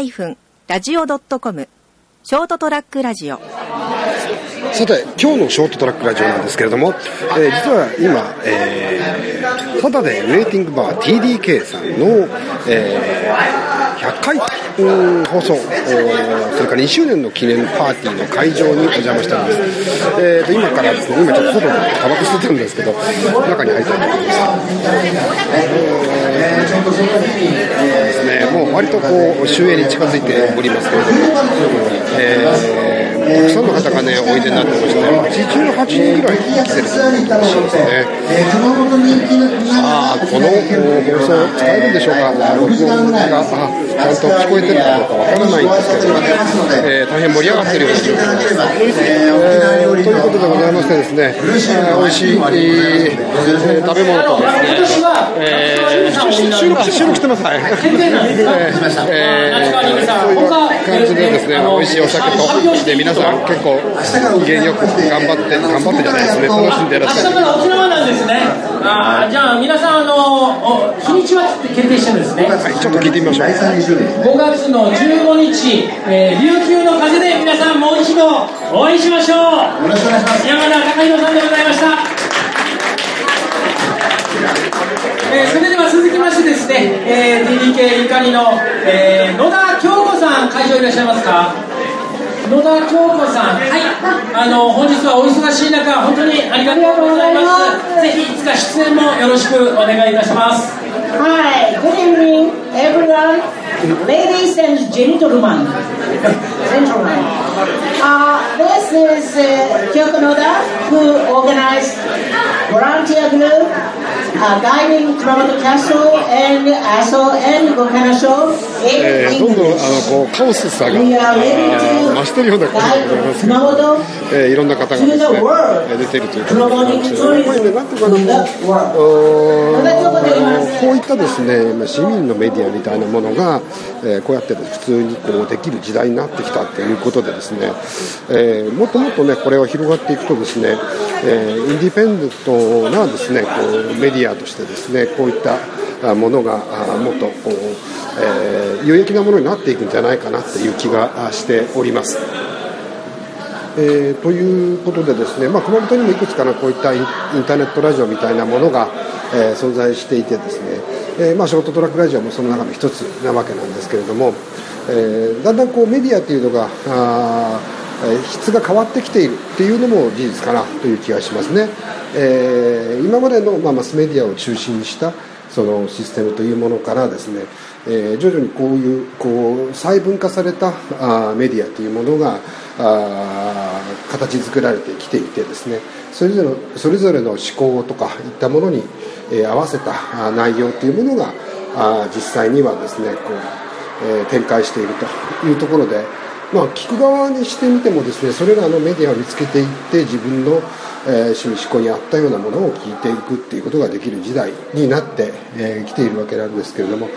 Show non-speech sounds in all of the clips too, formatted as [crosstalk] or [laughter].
ST-radio.com ショートトラックラジオ。さて今日のショートトラックラジオなんですけれども、えー、実は今、えー、ただでレーティングバー TDK さんの、えー、100回、う、放送それから2周年の記念パーティーの会場にお邪魔しております、えーと、今からですね今ちょっと外でタバコ吸ってるんですけど中に入りたいと思います、えー、割とこう終焉に近づいておりますけれども、えーたくさんの方がねおいでになってまして88人ぐらい来てるらしいですね。さあこの放送使えるんでしょうか。録音があちゃんと聞こえてるかどうかわからないんですけど、えー、大変盛り上がってるような状況です、えー、ということでございましてですね、えー、美味しい、えー、食べ物とですね、えー、収録収録してます。はい、えー、えー、そういう感じでですね美味しいお酒とで皆さんさん結構芸よく頑張って頑張ってじゃないですね楽しんでらっしゃる明日から沖縄なんですね。あじゃあ皆さんあの日にちは決定してるんですね。はいちょっと聞いてみましょう。5月の15日、えー、琉球の風で皆さんもう一度お会いしましょう。よろしくお願いします。山田貴弘さんでございました。えー、それでは続きましてですね、えー、TDK ゆかりの、えー、野田京子さん会場いらっしゃいますか？野田京子さん、はい、あの本日はお忙しい中、本当にありがとうございます。ぜひいつか出演もよろしくお願いいたします。Hi, good evening, everyone, ladies and gentlemen. gentlemen. Uh, this is uh, Kyoko Noda, who organized volunteer group uh, guiding Kumamoto Castle and Aso and Gokana えー、どんどんあのこうカオスさが増してるような感じでございますけど、えー、いろんな方がですね、出てるということでね、なんとかのこういったですね、市民のメディアみたいなものが、え、こうやって普通にこうできる時代になってきたということでですね、え、もっともっとね、これを広がっていくとですね、え、インディペンデントなですね、こうメディアとしてですね、こういったものがもっとこう、え、有益なものになっていくんじゃないかなという気がしております。えー、ということでですね、まあ、熊本にもいくつかのこういったインターネットラジオみたいなものが、えー、存在していてですね、えー、まあ、ショートトラックラジオもその中の一つなわけなんですけれども、えだんだんこうメディアというのがあ質が変わってきているっていうのも事実かなという気がしますね、え今までの、まあ、マスメディアを中心にしたそのシステムというものからですね、えー、徐々にこういうこう細分化されたあメディアというものがあ形作られてきていてですねそれぞれのそれぞれの思考とかいったものに、え、合わせた内容というものがあ実際にはですねこう、え、展開しているというところで、まあ、聞く側にしてみてもですねそれらのメディアを見つけていって自分の、え、趣味思考に合ったようなものを聞いていくっていうことができる時代になってき、えー、ているわけなんですけれども。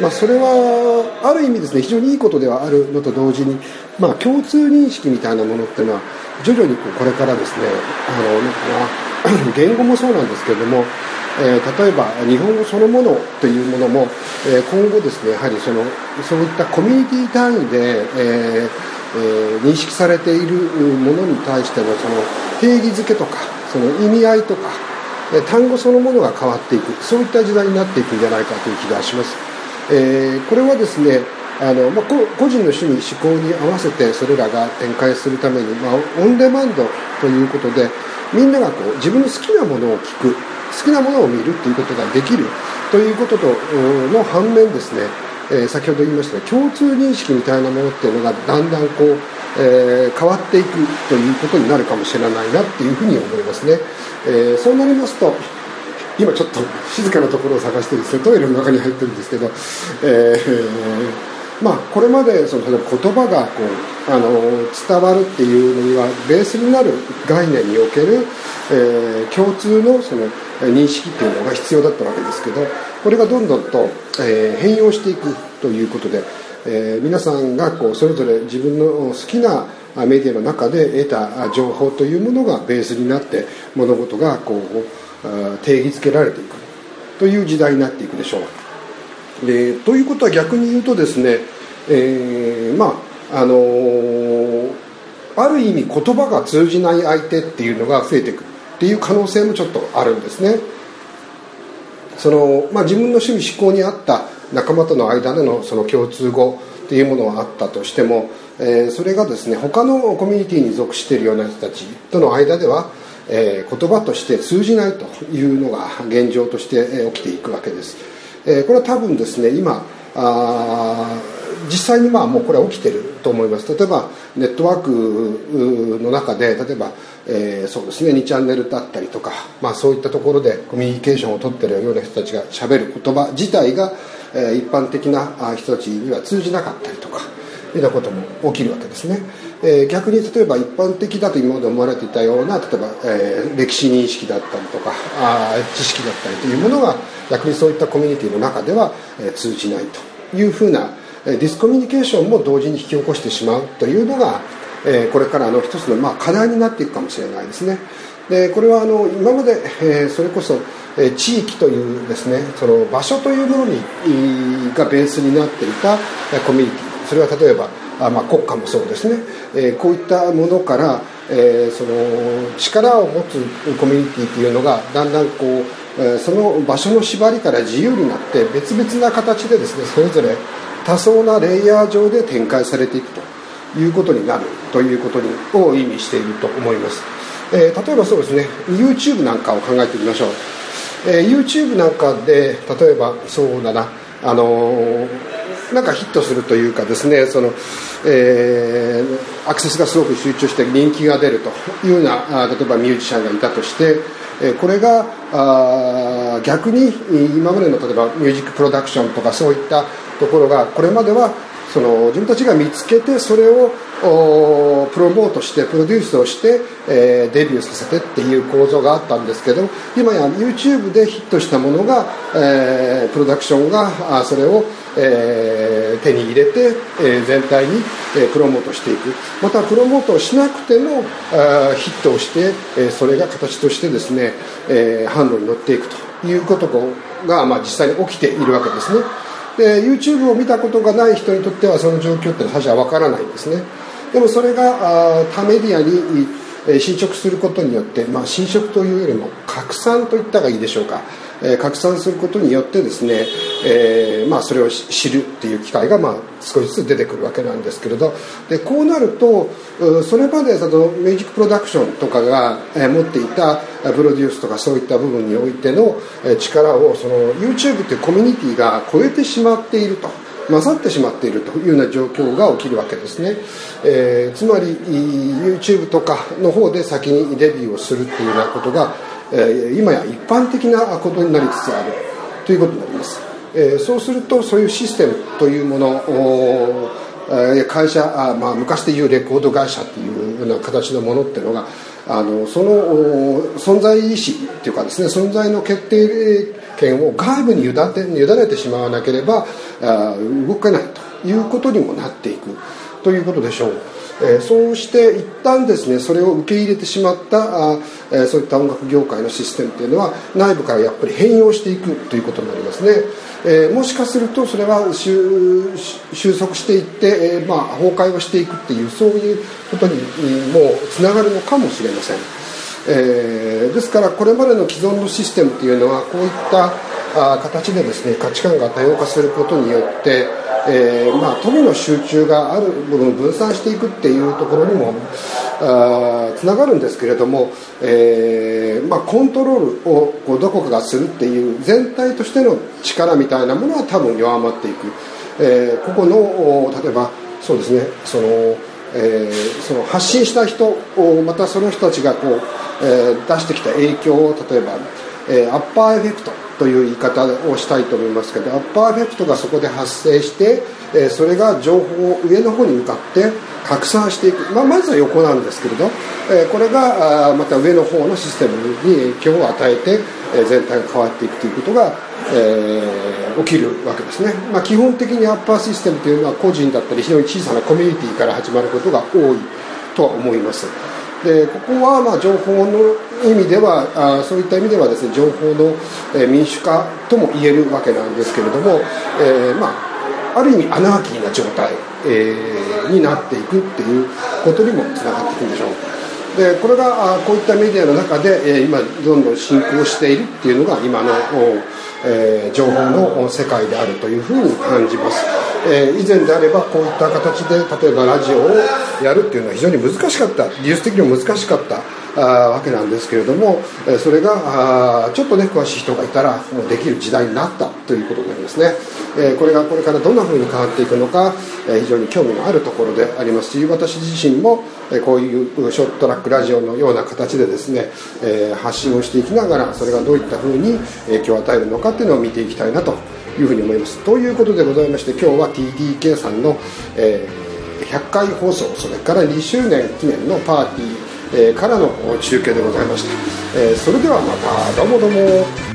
まあ、それはある意味ですね非常にいいことではあるのと同時に、まあ、共通認識みたいなものっていうのは徐々にこれからですねあのなんかな [clears throat] 言語もそうなんですけれども、えー、例えば日本語そのものというものも、えー、今後ですねやはりそのそういったコミュニティ単位で、えーえー、認識されているものに対してのその定義づけとかその意味合いとか単語そのものが変わっていくそういった時代になっていくんじゃないかという気がします。えー、これはですねあの、まあ、個人の趣味思考に合わせてそれらが展開するために、まあ、オンデマンドということでみんながこう自分の好きなものを聞く好きなものを見るということができるということとの反面ですね、えー、先ほど言いました共通認識みたいなものっていうのがだんだんこう、えー、変わっていくということになるかもしれないなっていうふうに思いますね、えー、そうなりますと今ちょっと静かなところを探してですねトイレの中に入ってるんですけど、えー、まあ、これまでその言葉がこうあの伝わるっていうのにはベースになる概念における、えー、共通のその認識っていうのが必要だったわけですけどこれがどんどんと、えー、変容していくということで、え皆さんがこうそれぞれ自分の好きなメディアの中で得た情報というものがベースになって物事がこう定義づけられていく。という時代になっていくでしょう。でということは逆に言うとですね、えー、まああのー、ある意味言葉が通じない相手っていうのが増えていくっていう可能性もちょっとあるんですね。その、まあ、自分の趣味思考に合った仲間との間でのその共通語っていうものがあったとしても、えー、それがですね他のコミュニティに属しているような人たちとの間では、えー、言葉として通じないというのが現状として起きていくわけです、えー、これは多分ですね今あ実際にまあもうこれは起きてると思います。例えばネットワークの中で例えば、えー、そうですね2チャンネルだったりとか、まあ、そういったところでコミュニケーションを取ってるような人たちがしゃべる言葉自体が、えー、一般的な人たちには通じなかったりとかいうようなことも起きるわけですね、えー、逆に例えば一般的だと今まで思われていたような例えば、えー、歴史認識だったりとかあ知識だったりというものが逆にそういったコミュニティの中では、えー、通じないというふうなディスコミュニケーションも同時に引き起こしてしまうというのが、えこれからの一つのまあ課題になっていくかもしれないですね。でこれはあの今まで、えそれこそ、え地域というですねその場所というものにがベースになっていたコミュニティそれは例えばあ、まあ、国家もそうですね、えこういったものから、えその力を持つコミュニティというのがだんだんこうえその場所の縛りから自由になって別々な形でですねそれぞれ多層なレイヤー上で展開されていくということになるということにを意味していると思います、えー、例えばそうですね YouTube なんかを考えてみましょう、えー、YouTube なんかで例えばそうだなあのー、なんかヒットするというかですねその、えー、アクセスがすごく集中して人気が出るというような例えばミュージシャンがいたとしてこれがあ逆に今までの例えばミュージックプロダクションとかそういったところがこれまではその自分たちが見つけてそれをプロモートしてプロデュースをして、えー、デビューさせてっていう構造があったんですけど今や YouTube でヒットしたものが、えー、プロダクションがあそれを、えー、手に入れて、えー、全体に、えー、プロモートしていくまたプロモートをしなくてもあヒットをして、えー、それが形としてですね、えー、販路に乗っていくということが、まあ、実際に起きているわけですね。で YouTube を見たことがない人にとってはその状況って最初は分からないんですね。でもそれがあ他メディアに侵食することによって、まあ、侵食というよりも拡散といったがいいでしょうかえ拡散することによってですね、えー、まあ、それを知るっていう機会がまあ少しずつ出てくるわけなんですけれどでこうなるとそれまでそのミュージックプロダクションとかが持っていたプロデュースとかそういった部分においての力をその YouTube というコミュニティが超えてしまっていると。混ざってしまっているというような状況が起きるわけですね、えー、つまり YouTube とかの方で先にデビューをするっていうようなことがえ今や一般的なことになりつつあるということになります、えそうするとそういうシステムというものを会社あ、まあ、昔でいうレコード会社っていうような形のものっていうのがあのその存在意思っていうかですね存在の決定権を外部に委ね委ねてしまわなければあ動けないということにもなっていく。ということでしょう。えそうして一旦ですねそれを受け入れてしまったあ、えそういった音楽業界のシステムというのは内部からやっぱり変容していくということになりますね、えもしかするとそれは収束していって、えまあ、崩壊をしていくっていうそういうことにもつながるのかもしれません、えー、ですからこれまでの既存のシステムというのはこういったあ形でですね価値観が多様化することによってえーまあ、富の集中がある部分分散していくっていうところにもつながるんですけれども、えーまあ、コントロールをこうどこかがするっていう全体としての力みたいなものは多分弱まっていく、えー、ここの例えばそうですねその、えー、その発信した人またその人たちがこう、えー、出してきた影響を例えば、えー、アッパーエフェクト。という言い方をしたいと思いますけどアッパーエフェクトがそこで発生して、それが情報を上の方に向かって拡散していく、まあ、まずは横なんですけれど、これがまた上の方のシステムに影響を与えて、全体が変わっていくということが、え、起きるわけですね、まあ、基本的にアッパーシステムというのは個人だったり非常に小さなコミュニティから始まることが多いとは思います。でここはまあ情報の意味ではあそういった意味ではですね情報の、え民主化とも言えるわけなんですけれども、えー、まあある意味アナーキーな状態、えー、になっていくっていうことにもつながっていくんでしょう。でこれがこういったメディアの中で、え今どんどん進行しているっていうのが今の、えー、情報の世界であるというふうに感じます、えー、以前であればこういった形で例えばラジオをやるっていうのは非常に難しかった。技術的にも難しかったあわけなんですけれどもえそれがあちょっとね詳しい人がいたらできる時代になったということになりますね、えこれがこれからどんなふうに変わっていくのか、え非常に興味のあるところでありますし私自身も、えこういうショートラックラジオのような形でですね、え発信をしていきながらそれがどういったふうに影響を与えるのかっていうのを見ていきたいなというふうに思います。ということでございまして今日は TDK さんの、え100回放送それから2周年記念のパーティーえー、からの中継でございました、えー、それではまたどうもどうも。